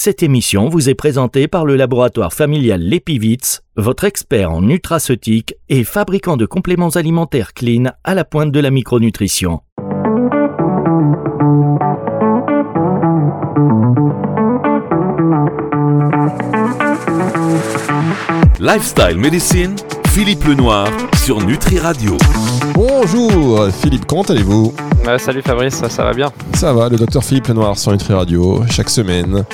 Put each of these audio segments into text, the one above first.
Cette émission vous est présentée par le laboratoire familial Lepivitz, votre expert en nutraceutique et fabricant de compléments alimentaires clean à la pointe de la micronutrition. Lifestyle Medicine, Philippe Lenoir sur Nutri Radio. Bonjour Philippe, comment allez-vous Salut Fabrice, ça, ça va bien Ça va, le docteur Philippe Lenoir sur Nutri Radio, chaque semaine,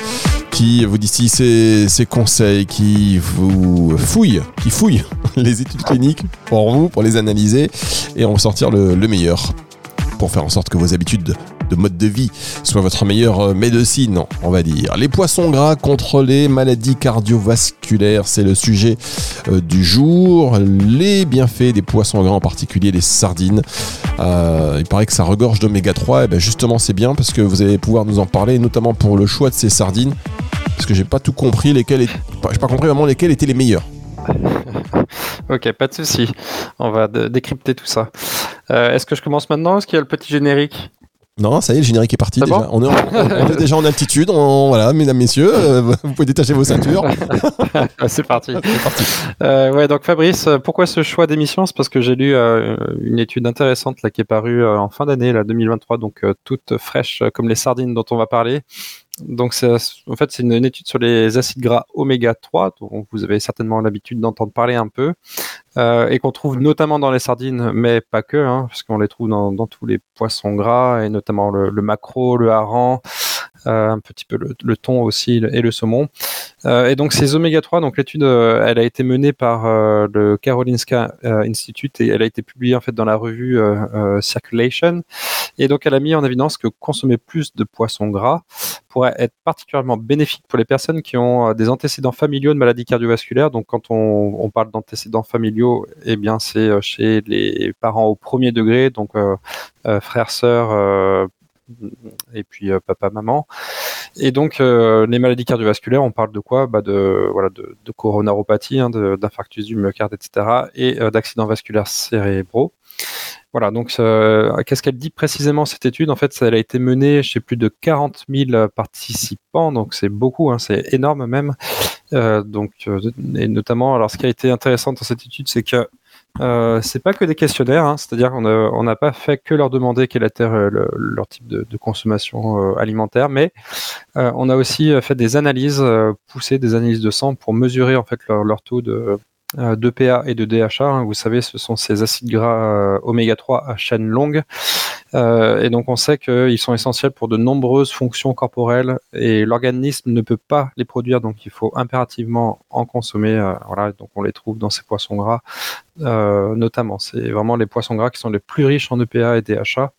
qui vous dit ici ses, ses conseils, qui vous fouille, qui fouille les études cliniques pour vous, pour les analyser et en sortir le, le meilleur pour faire en sorte que vos habitudes de mode de vie soient votre meilleure médecine, on va dire. Les poissons gras contre les maladies cardiovasculaires, c'est le sujet euh, du jour. Les bienfaits des poissons gras, en particulier les sardines. Euh, il paraît que ça regorge d'oméga 3. Et ben justement, c'est bien parce que vous allez pouvoir nous en parler, notamment pour le choix de ces sardines. Parce que j'ai pas tout compris, lesquelles, est... j'ai pas compris vraiment lesquelles étaient les meilleures. ok, pas de souci. On va décrypter tout ça. Euh, Est-ce que je commence maintenant Est-ce qu'il y a le petit générique? Non, ça y est, le générique est parti. Déjà. bon on, est en- on est déjà en altitude. On- voilà, mesdames, messieurs, euh, vous pouvez détacher vos ceintures. C'est parti. Euh, ouais, donc Fabrice, euh, pourquoi ce choix d'émission C'est parce que j'ai lu euh, une étude intéressante là qui est parue en fin d'année, là 2023, donc toute fraîche comme les sardines dont on va parler. Donc en fait c'est une, étude sur les acides gras oméga 3 dont vous avez certainement l'habitude d'entendre parler un peu euh, et qu'on trouve notamment dans les sardines, mais pas que, hein, les trouve dans, tous les poissons gras et notamment le, le maquereau, le hareng, euh, un petit peu le, thon aussi et le saumon. Euh, et donc ces oméga 3, donc l'étude, euh, elle a été menée par euh, le Karolinska Institute et elle a été publiée en fait dans la revue Circulation. Et donc elle a mis en évidence que consommer plus de poissons gras pourrait être particulièrement bénéfique pour les personnes qui ont des antécédents familiaux de maladies cardiovasculaires. Donc quand on, parle d'antécédents familiaux, eh bien c'est chez les parents au premier degré, donc frères, sœurs. euh, et puis euh, papa, maman. Et donc euh, les maladies cardiovasculaires, on parle de quoi? Bah de voilà de, coronaropathie, hein, d'infarctus du myocarde, etc. Et euh, d'accidents vasculaires cérébraux. Voilà, donc qu'est-ce qu'elle dit précisément cette étude? En fait, elle a été menée chez plus de 40 000 participants, donc c'est beaucoup, hein, c'est énorme même. Donc, et notamment, alors ce qui a été intéressant dans cette étude, c'est que euh, c'est pas que des questionnaires, hein, c'est-à-dire qu'on n'a pas fait que leur demander quel était euh, le- leur type de, consommation euh, alimentaire, mais euh, on a aussi fait des analyses poussées, des analyses de sang pour mesurer en fait leur, leur taux de euh, d'EPA et de DHA. hein. Vous savez, ce sont ces acides gras euh, oméga 3 à chaîne longue. Euh, et donc on sait qu'ils sont essentiels pour de nombreuses fonctions corporelles et l'organisme ne peut pas les produire, donc il faut impérativement en consommer. voilà, donc on les trouve dans ces poissons gras, notamment. C'est vraiment les poissons gras qui sont les plus riches en EPA et DHA.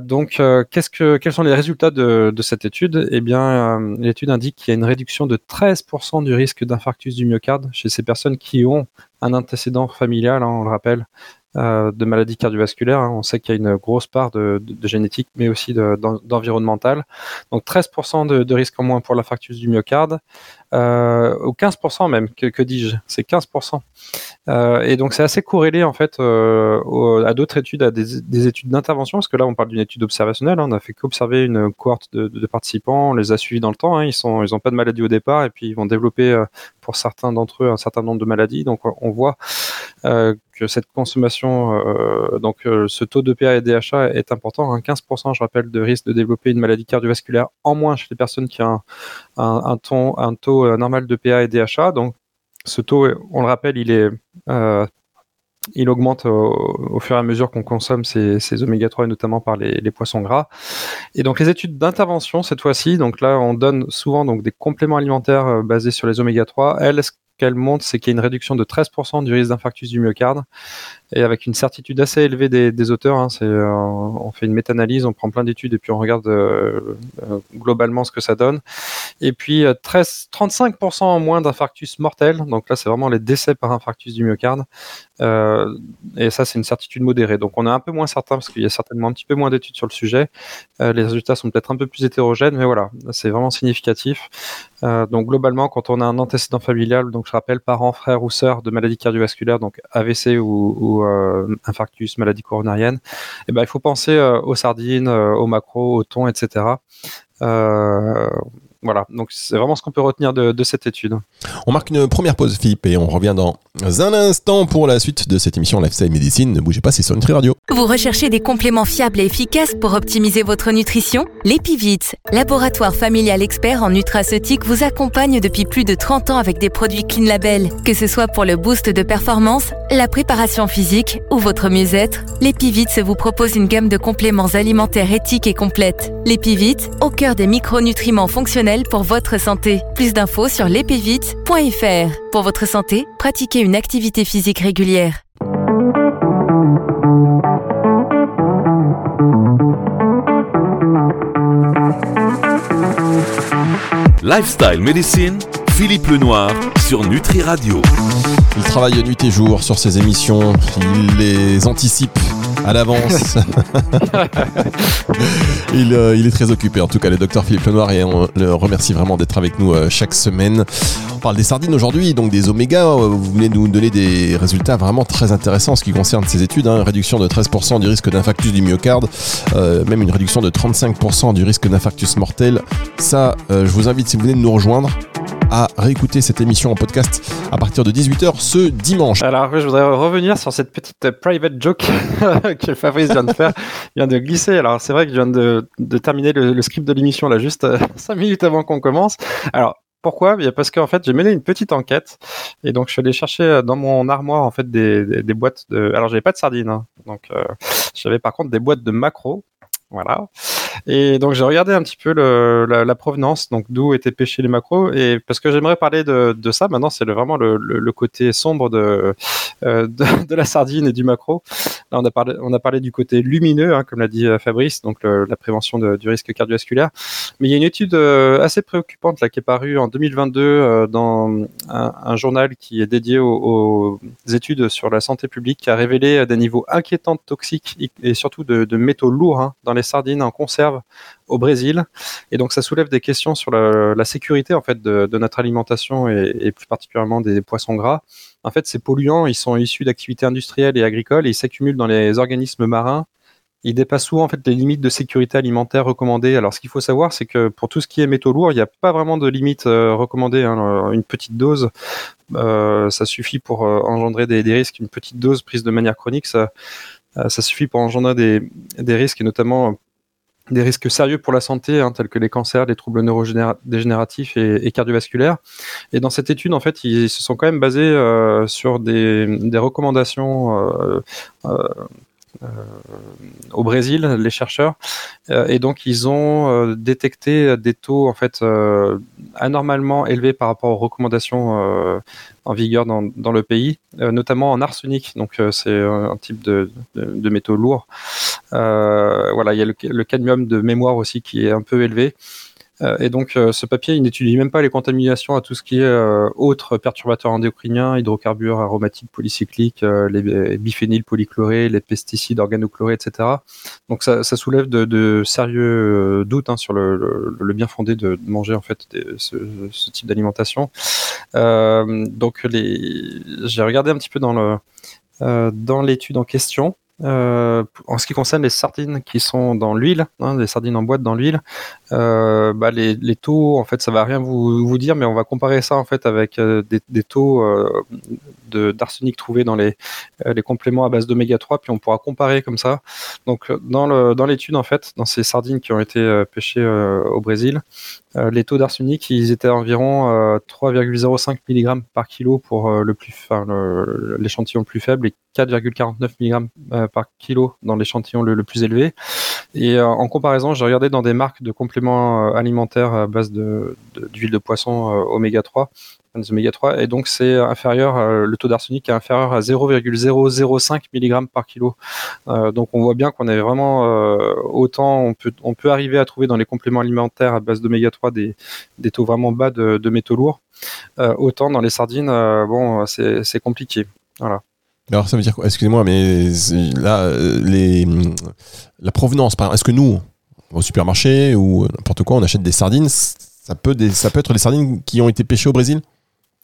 Donc, quels sont les résultats de, de cette étude? Eh bien, l'étude indique qu'il y a une réduction de 13% du risque d'infarctus du myocarde chez ces personnes qui ont un antécédent familial, hein, on le rappelle, de maladies cardiovasculaires. hein. On sait qu'il y a une grosse part de, génétique, mais aussi de- d'en- d'environnemental. Donc 13% de, risque en moins pour l'infarctus du myocarde, euh, ou 15% même, que, dis-je C'est 15%. Euh, et donc c'est assez corrélé en fait euh, à d'autres études, à des, des études d'intervention, parce que là on parle d'une étude observationnelle. hein. on a fait qu'observer une cohorte de, participants, on les a suivis dans le temps. hein. ils sont, ils pas de maladie au départ, et puis ils vont développer euh, pour certains d'entre eux un certain nombre de maladies. Donc on voit euh, que cette consommation, euh, donc euh, ce taux d'EPA et DHA est important. hein. 15%, je rappelle, de risque de développer une maladie cardiovasculaire en moins chez les personnes qui ont un, un, ton, un taux euh, normal d'EPA et DHA. Donc ce taux, on le rappelle, il est euh, il augmente au, fur et à mesure qu'on consomme ces, oméga 3 et notamment par les, poissons gras. Et donc les études d'intervention cette fois-ci, donc là on donne souvent donc des compléments alimentaires euh, basés sur les oméga 3. Elles, ce qu'elles montrent, c'est qu'il y a une réduction de 13% du risque d'infarctus du myocarde et avec une certitude assez élevée des, auteurs. hein. c'est, euh, on fait une méta-analyse, on prend plein d'études et puis on regarde euh, euh, globalement ce que ça donne. Et puis euh, 13, 35% en moins d'infarctus mortels. Donc là, c'est vraiment les décès par infarctus du myocarde. Et ça, c'est une certitude modérée. Donc on est un peu moins certain parce qu'il y a certainement un petit peu moins d'études sur le sujet. Les résultats sont peut-être un peu plus hétérogènes, mais voilà, c'est vraiment significatif. Donc globalement, quand on a un antécédent familial, donc je rappelle parents, frères ou sœurs de maladies cardiovasculaires, donc AVC ou euh, infarctus, maladie coronarienne, eh ben, il faut penser euh, aux sardines, euh, aux macros, au thon, etc. Voilà, donc c'est vraiment ce qu'on peut retenir de, de, cette étude. On marque une première pause, Philippe, et on revient dans un instant pour la suite de cette émission Lifestyle Medicine. Ne bougez pas, c'est sur Nutri Radio. Vous recherchez des compléments fiables et efficaces pour optimiser votre nutrition? L'Epivit, laboratoire familial expert en nutraceutique, vous accompagne depuis plus de 30 ans avec des produits Clean Label. Que ce soit pour le boost de performance, la préparation physique ou votre mieux-être, l'Epivit vous propose une gamme de compléments alimentaires éthiques et complètes. L'Epivit, au cœur des micronutriments fonctionnels pour votre santé. Plus d'infos sur lepivit.fr. Pour votre santé, pratiquez une activité physique régulière. Lifestyle Medicine, Philippe Lenoir sur Nutri Radio. Il travaille nuit et jour sur ses émissions, il les anticipe à l'avance. il, euh, il, est très occupé, en tout cas, le docteur Philippe Lenoir, et on le remercie vraiment d'être avec nous euh, chaque semaine. On parle des sardines aujourd'hui, donc des oméga. Euh, vous venez nous donner des résultats vraiment très intéressants en ce qui concerne ces études. Hein. Réduction de 13% du risque d'infarctus du myocarde, euh, même une réduction de 35% du risque d'infarctus mortel. Ça, je vous invite, si vous venez de nous rejoindre, à réécouter cette émission en podcast à partir de 18h ce dimanche. Alors, je voudrais revenir sur cette petite private joke que Fabrice vient de faire, vient de glisser. Alors, c'est vrai que je viens de, terminer le, script de l'émission là, juste 5 minutes avant qu'on commence. Alors, pourquoi? Parce qu'en fait, j'ai mené une petite enquête et donc je suis allé chercher dans mon armoire en fait des, boîtes de. Alors, j'avais pas de sardines, hein, donc euh, j'avais par contre des boîtes de macro. Voilà. Et donc j'ai regardé un petit peu la, provenance, donc d'où étaient pêchés les macros, et parce que j'aimerais parler de, ça. Maintenant, c'est vraiment le, côté sombre de, euh, de, la sardine et du macro. Là, on a parlé, du côté lumineux, hein, comme l'a dit Fabrice, donc la prévention du risque cardiovasculaire. Mais il y a une étude euh, assez préoccupante là qui est parue en 2022 euh, dans un, journal qui est dédié aux, études sur la santé publique, qui a révélé des niveaux inquiétants de toxiques et surtout de, de métaux lourds hein, dans les sardines en conserve au Brésil. Et donc ça soulève des questions sur la, sécurité en fait de, notre alimentation et, plus particulièrement des poissons gras. En fait, ces polluants, ils sont issus d'activités industrielles et agricoles et ils s'accumulent dans les organismes marins. Ils dépassent souvent en fait les limites de sécurité alimentaire recommandées. Alors, ce qu'il faut savoir, c'est que pour tout ce qui est métaux lourds, il n'y a pas vraiment de limite euh, recommandée. Hein. Une petite dose, euh, ça suffit pour euh, engendrer des, des, risques. Une petite dose prise de manière chronique, ça, ça suffit pour engendrer des, des risques, et notamment des risques sérieux pour la santé, hein, tels que les cancers, les troubles neurodégénératifs et, cardiovasculaires. Et dans cette étude, en fait, ils se sont quand même basés euh, sur des, des recommandations euh, euh, au Brésil, les chercheurs, et donc ils ont détecté des taux en fait anormalement élevés par rapport aux recommandations en vigueur dans, le pays, notamment en arsenic. Donc c'est un type de, métaux lourds. Euh, voilà, il y a le, cadmium de mémoire aussi qui est un peu élevé. Euh, et donc, euh, ce papier, il n'étudie même pas les contaminations à tout ce qui est euh, autres perturbateurs endocriniens, hydrocarbures aromatiques polycycliques, euh, les biphényles polychlorés, les pesticides organochlorés, etc. Donc, ça, ça soulève de, de, sérieux doutes hein, sur le, le, le, bien fondé de, manger en fait ce, ce, type d'alimentation. donc, j'ai regardé un petit peu dans le dans l'étude en question. Euh, en ce qui concerne les sardines qui sont dans l'huile, hein, les sardines en boîte dans l'huile, euh, bah les, taux, en fait, ça va rien vous, dire, mais on va comparer ça en fait avec euh, des, taux d'arsenic trouvés dans les, compléments à base d'oméga 3, puis on pourra comparer comme ça. Donc dans le dans l'étude en fait, dans ces sardines qui ont été pêchées au Brésil, les taux d'arsenic ils étaient environ 3,05 mg par kilo pour le plus, enfin l'échantillon plus faible 4,49 mg par kilo dans l'échantillon le, plus élevé. Et euh, en comparaison, j'ai regardé dans des marques de compléments alimentaires à base d'huile de, poisson euh, oméga 3, des oméga 3, et donc c'est inférieur, euh, le taux d'arsenic est inférieur à 0,005 mg par kilo. donc on voit bien qu'on est vraiment autant, on peut, on peut arriver à trouver dans les compléments alimentaires à base d'oméga 3 des, des taux vraiment bas de, de métaux lourds. autant dans les sardines, bon, c'est compliqué. Voilà. Alors ça veut dire quoi? Excusez-moi, mais là, les, la provenance, est-ce que nous, au supermarché ou n'importe quoi, on achète des sardines ça peut, des, être les sardines qui ont été pêchées au Brésil?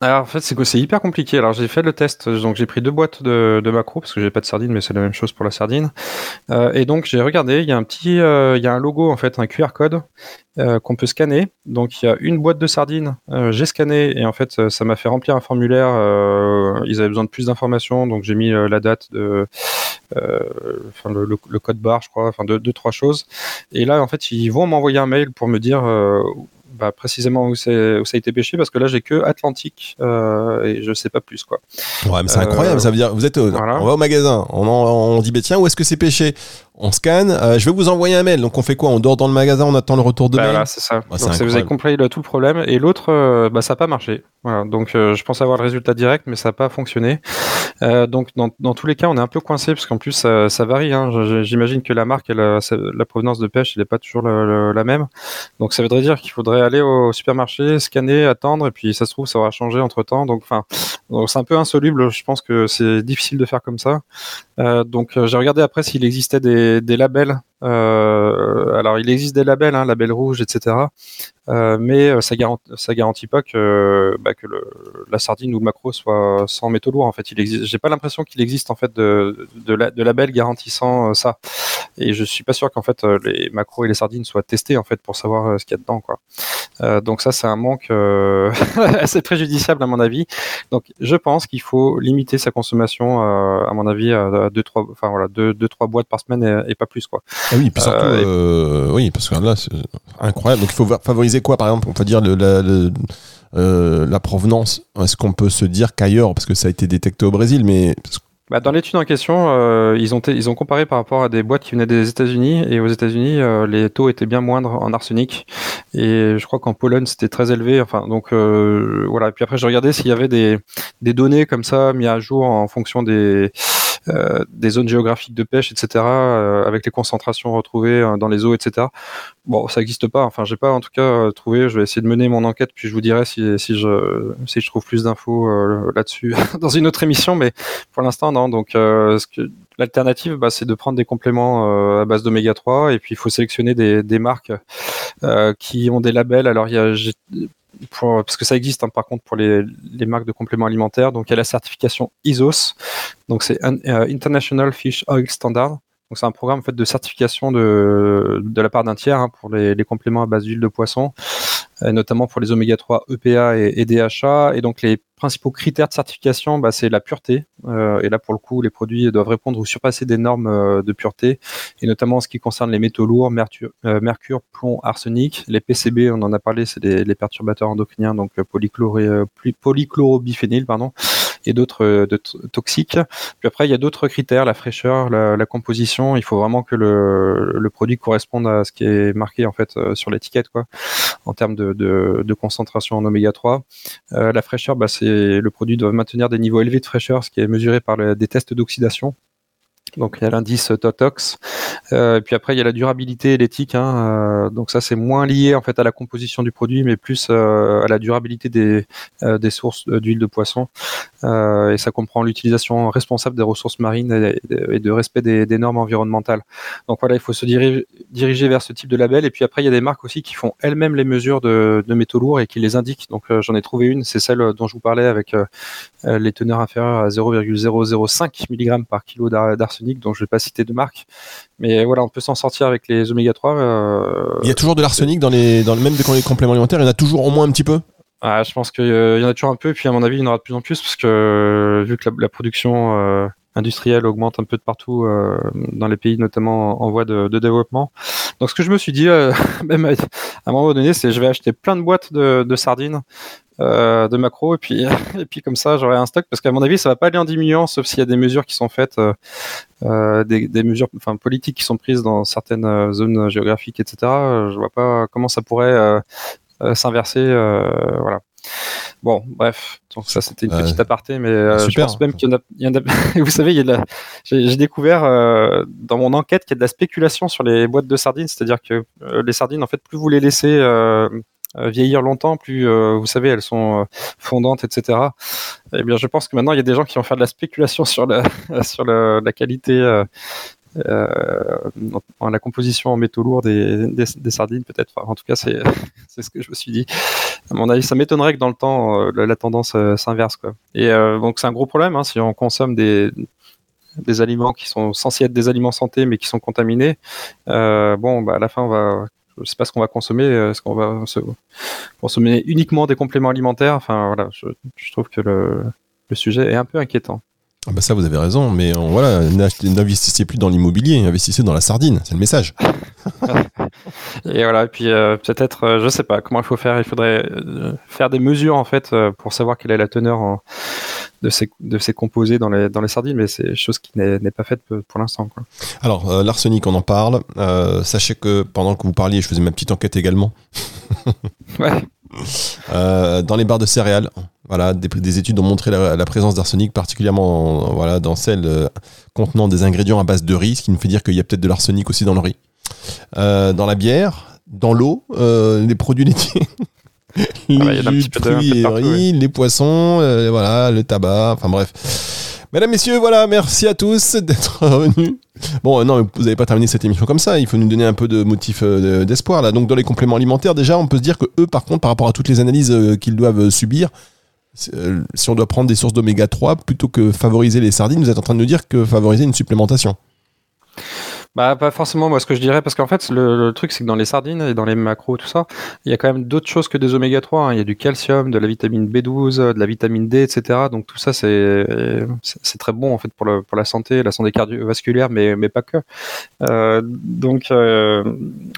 Alors en fait c'est c'est hyper compliqué. Alors j'ai fait le test, donc j'ai pris deux boîtes de, de macro parce que j'ai pas de sardines, mais c'est la même chose pour la sardine. Euh, et donc j'ai regardé, il y a un petit, euh, il y a un logo en fait, un QR code euh, qu'on peut scanner. Donc il y a une boîte de sardines, j'ai scanné et en fait ça m'a fait remplir un formulaire. ils avaient besoin de plus d'informations, donc j'ai mis la date de, enfin le, code barre, je crois, enfin deux, deux trois choses. Et là en fait ils vont m'envoyer un mail pour me dire bah, précisément où, ça a été pêché parce que là j'ai que Atlantique euh, et je sais pas plus quoi. Ouais, mais c'est Euh, incroyable. Ça veut dire, vous êtes, au- voilà. on va au magasin, on, en- on dit, bah, tiens, où est-ce que c'est pêché? On scanne, euh, je vais vous envoyer un mail. Donc on fait quoi? On dort dans le magasin, on attend le retour de Bah, mail? voilà, c'est ça. C'est Donc, ça vous avez compris le- tout le problème. Et l'autre, euh, bah, ça n'a pas marché. Voilà. Donc, euh, je pense avoir le résultat direct, mais ça n'a pas fonctionné. Donc, dans, dans tous les cas, on est un peu coincé parce qu'en plus, ça, ça varie. Hein. J'imagine que la marque, la provenance de pêche, elle n'est pas toujours le- le- la même. Donc, ça voudrait dire qu'il faudrait aller au supermarché, scanner, attendre, et puis ça se trouve, ça aura changé entre temps. Donc, enfin, c'est un peu insoluble. Je pense que c'est difficile de faire comme ça. Donc, j'ai regardé après s'il existait des, des labels. Euh, alors, il existe des labels, hein, label rouge, etc. Euh, mais euh, ça garantit, ça garantit pas que, bah, que la sardine ou le macro soit sans métaux lourds. En fait, il existe. J'ai pas l'impression qu'il existe en fait de, de, la, garantissant ça. Et je suis pas sûr qu'en fait les macros et les sardines soient testés en fait pour savoir ce qu'il y a dedans, quoi. Euh, donc ça, c'est un manque euh, assez préjudiciable à mon avis. Donc, je pense qu'il faut limiter sa consommation, euh, à mon avis, à deux trois, enfin voilà, deux, deux trois boîtes par semaine et, et pas plus, quoi. Ah oui, puis surtout, et- oui, parce que là, c'est incroyable. Donc il faut favoriser quoi, par exemple On va dire le, la, le- euh, la provenance? Est-ce qu'on peut se dire qu'ailleurs, parce que ça a été détecté au Brésil, mais Bah, dans l'étude en question, euh, ils, ont ils ont comparé par rapport à des boîtes qui venaient des États-Unis et aux États-Unis, euh, les taux étaient bien moindres en arsenic et je crois qu'en Pologne c'était très élevé. Enfin, donc euh, voilà. Et puis après, je regardais s'il y avait des, des données comme ça mis à jour en fonction des des zones géographiques de pêche, etc., euh, avec les concentrations retrouvées euh, dans les eaux, etc. Bon, ça n'existe pas. Enfin, j'ai pas en tout cas euh, trouvé. Je vais essayer de mener mon enquête, puis je vous dirai si, je trouve plus d'infos euh, là-dessus dans une autre émission. Mais pour l'instant, non. Donc, euh, l'alternative, bah, c'est de prendre des compléments euh, à base d'oméga 3, et puis il faut sélectionner des, marques euh, qui ont des labels. Alors, il y a parce que ça existe hein, par contre pour les, les marques de compléments alimentaires. Donc, il y a la certification ISOS. Donc, c'est euh, International Fish Oil Standard. Donc, c'est un programme en fait de certification de, de la part d'un tiers hein, pour les, les compléments à base d'huile de poisson, notamment pour les oméga 3 EPA et, DHA. Et donc, les principaux critères de certification, bah, c'est la pureté. Euh, et là, pour le coup, les produits doivent répondre ou surpasser des normes euh, de pureté, et notamment en ce qui concerne les métaux lourds, mercure, euh, plomb, arsenic. Les PCB, on en a parlé, c'est les, perturbateurs endocriniens, donc euh, polychloré, euh, ply- polychlorobiphényl, pardon, et d'autres euh, toxiques. Puis après, il y a d'autres critères, la fraîcheur, la, composition. Il faut vraiment que le, produit corresponde à ce qui est marqué en fait euh, sur l'étiquette, quoi, en termes de, concentration en oméga 3. Euh, la fraîcheur, bah, c'est le produit doit maintenir des niveaux élevés de fraîcheur, ce qui est mesuré par des tests d'oxydation. Donc il y a l'indice Totox. Euh, et puis après il y a la durabilité et l'éthique. Hein, euh, donc ça c'est moins lié en fait à la composition du produit, mais plus euh, à la durabilité des, des sources d'huile de poisson. Et ça comprend l'utilisation responsable des ressources marines et, de respect des, normes environnementales. Donc voilà, il faut se diriger, vers ce type de label. Et puis après il y a des marques aussi qui font elles-mêmes les mesures de, de métaux lourds et qui les indiquent. Donc j'en ai trouvé une, c'est celle dont je vous parlais avec les teneurs inférieures à 0,005 mg par kilo d'ar- d'arsenic, donc je vais pas citer de marque. Mais voilà, on peut s'en sortir avec les oméga 3. euh, il y a toujours de l'arsenic dans les, dans le même dans les compléments alimentaires. Il y en a toujours au moins un petit peu? ah, je pense qu'il y en a toujours un peu, et puis à mon avis, il y en aura de plus en plus, parce que euh, vu que la, la production euh, industrielle augmente un peu de partout euh, dans les pays, notamment en voie de, de développement. Donc ce que je me suis dit, euh, même à un moment donné, c'est je vais acheter plein de boîtes de, sardines. euh, de macro et puis et puis comme ça j'aurai un stock parce qu'à mon avis ça va pas aller en diminuant sauf s'il y a des mesures qui sont faites euh, des, des mesures enfin politiques qui sont prises dans certaines zones géographiques etc je vois pas comment ça pourrait s'inverser voilà bon bref donc ça c'était une petite aparté mais euh, je pense même qu'il y en a, il y en a vous savez il y a de la j'ai découvert euh, dans mon enquête qu'il y a de la spéculation sur les boîtes de sardines c'est-à-dire que euh, les sardines en fait plus vous les laissez vieillir longtemps, plus vous savez, elles sont fondantes, etc. Eh bien, je pense que maintenant il y a des gens qui vont faire de la spéculation sur la sur le- la qualité dans la composition en métaux lourds des, sardines, peut-être. En tout cas, c'est ce que je me suis dit. À mon avis, ça m'étonnerait que dans le temps, la, tendance s'inverse. Et donc, c'est un gros problème hein, si on consomme des, aliments qui sont censés être des aliments santé mais qui sont contaminés. bon, bah, à la fin, on va je sais pas ce qu'on va consommer. Est-ce qu'on va consommer uniquement des compléments alimentaires? Enfin, voilà, je, trouve que le, sujet est un peu inquiétant. Ah bah ça, vous avez raison, mais voilà, n'investissez plus dans l'immobilier, investissez dans la sardine, c'est le message. et voilà, et puis euh, peut-être, euh, je sais pas comment il faut faire, il faudrait euh, faire des mesures en fait pour savoir quelle est la teneur de, ces, de ces composés dans les, dans les sardines, mais c'est chose qui n'est pas faite pour l'instant. Alors, l'arsenic, on en parle. sachez que pendant que vous parliez, je faisais ma petite enquête également. ouais. dans les barres de céréales, voilà, des, études ont montré la, présence d'arsenic, particulièrement voilà, dans celles euh, contenant des ingrédients à base de riz, ce qui nous fait dire qu'il y a peut-être de l'arsenic aussi dans le riz. Euh, dans la bière, dans l'eau, euh, les produits laitiers. les riz, les poissons, voilà, le tabac, enfin bref. Mesdames, Messieurs, voilà, merci à tous d'être venus. Bon, non, vous n'avez pas terminé cette émission comme ça, il faut nous donner un peu de motif d'espoir là. Donc dans les compléments alimentaires, déjà, on peut se dire que eux, par contre, par rapport à toutes les analyses qu'ils doivent subir, euh, si on doit prendre des sources d'oméga 3 plutôt que favoriser les sardines, vous êtes en train de nous dire que favoriser une supplémentation. Bah pas forcément moi ce que je dirais parce qu'en fait le, truc c'est que dans les sardines et dans les macros tout ça il y a quand même d'autres choses que des oméga 3 hein. il y a du calcium de la vitamine B12 de la vitamine D etc donc tout ça c'est très bon en fait pour le, pour la santé la santé cardiovasculaire mais mais pas que. Euh, donc euh,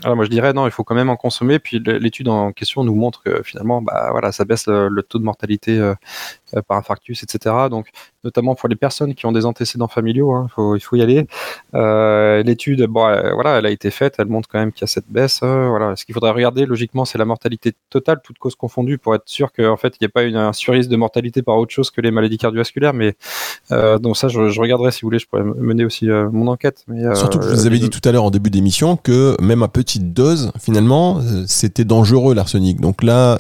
moi je dirais non il faut quand même en consommer. Puis l'étude en question nous montre que finalement bah voilà ça baisse le, taux de mortalité euh, euh, par infarctus, etc. Donc, notamment pour les personnes qui ont des antécédents familiaux, hein, il faut y aller. Euh, l'étude, bon, voilà, elle a été faite, elle montre quand même qu'il y a cette baisse. Euh, voilà, ce qu'il faudrait regarder, logiquement, c'est la mortalité totale, toute cause confondue, pour être sûr qu'en fait, il n'y a pas une, un surrisque de mortalité par autre chose que les maladies cardiovasculaires. Mais donc ça, je, regarderai si vous voulez, je pourrais mener aussi mon enquête. Mais, Surtout que je vous avais dit tout à l'heure en début d'émission que même à petite dose, finalement, c'était dangereux l'arsenic. Donc là,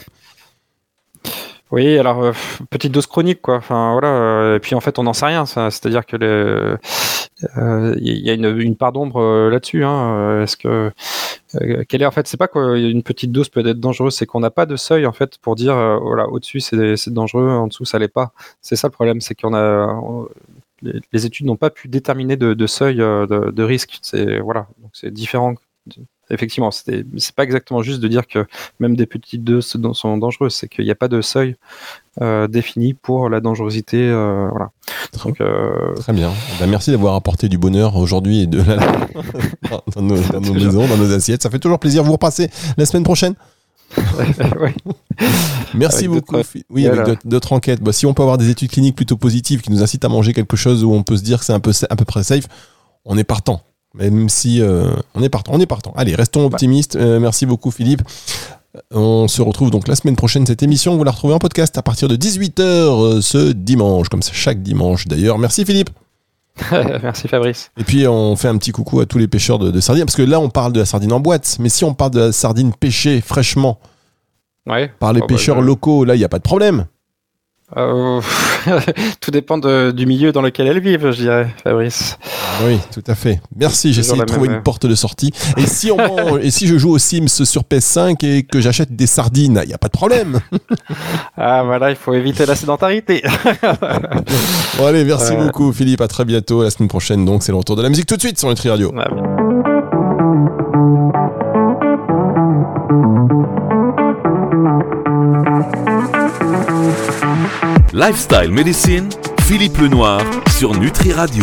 oui, alors euh, petite dose chronique quoi. Enfin voilà. Euh, et puis en fait, on n'en sait rien. C'est-à-dire que il euh, y a une, part d'ombre là-dessus. Hein. Est-ce que quelle est en fait, c'est pas qu'une petite dose peut être dangereuse, c'est qu'on n'a pas de seuil en fait pour dire voilà au-dessus c'est dangereux, en dessous ça l'est pas. C'est ça le problème, c'est qu'on a les, études n'ont pas pu déterminer de, seuil de, de risque. C'est voilà, donc c'est différent effectivement, c'est pas exactement juste de dire que même des petites doses sont dangereuses, c'est qu'il n'y a pas de seuil euh, défini pour la dangerosité. Euh, voilà. Donc, euh, Très bien. Eh ben, merci d'avoir apporté du bonheur aujourd'hui et de dans, nos, maisons, dans nos assiettes. Ça fait toujours plaisir. Vous repasser la semaine prochaine? Merci beaucoup. Oui, avec d'autres enquêtes. Bah, si on peut avoir des études cliniques plutôt positives qui nous incitent à manger quelque chose où on peut se dire que c'est un peu à peu près safe, on est partant. Même si euh, on est partant, on est partant. Allez, restons optimistes. Euh, merci beaucoup Philippe. On se retrouve donc la semaine prochaine. Cette émission, vous la retrouvez en podcast à partir de 18h euh, ce dimanche, comme chaque dimanche d'ailleurs. Merci Philippe. Merci Fabrice. Et puis on fait un petit coucou à tous les pêcheurs de, sardines, parce que là on parle de la sardine en boîte, mais si on parle de la sardine pêchée fraîchement par les oh, bah, pêcheurs locaux, là il n'y a pas de problème. Euh, tout dépend du milieu dans lequel elles vivent, je dirais, Fabrice. Oui, tout à fait. Merci, j'essaie de trouver une porte de sortie. Et si, on et si je joue aux Sims sur PS5 et que j'achète des sardines, il n'y a pas de problème. ah voilà, il faut éviter la sédentarité. bon allez, merci beaucoup Philippe, à très bientôt. La semaine prochaine, donc c'est le retour de la musique tout de suite sur Nutri Radio. Lifestyle Medicine, Philippe Lenoir sur Nutri Radio.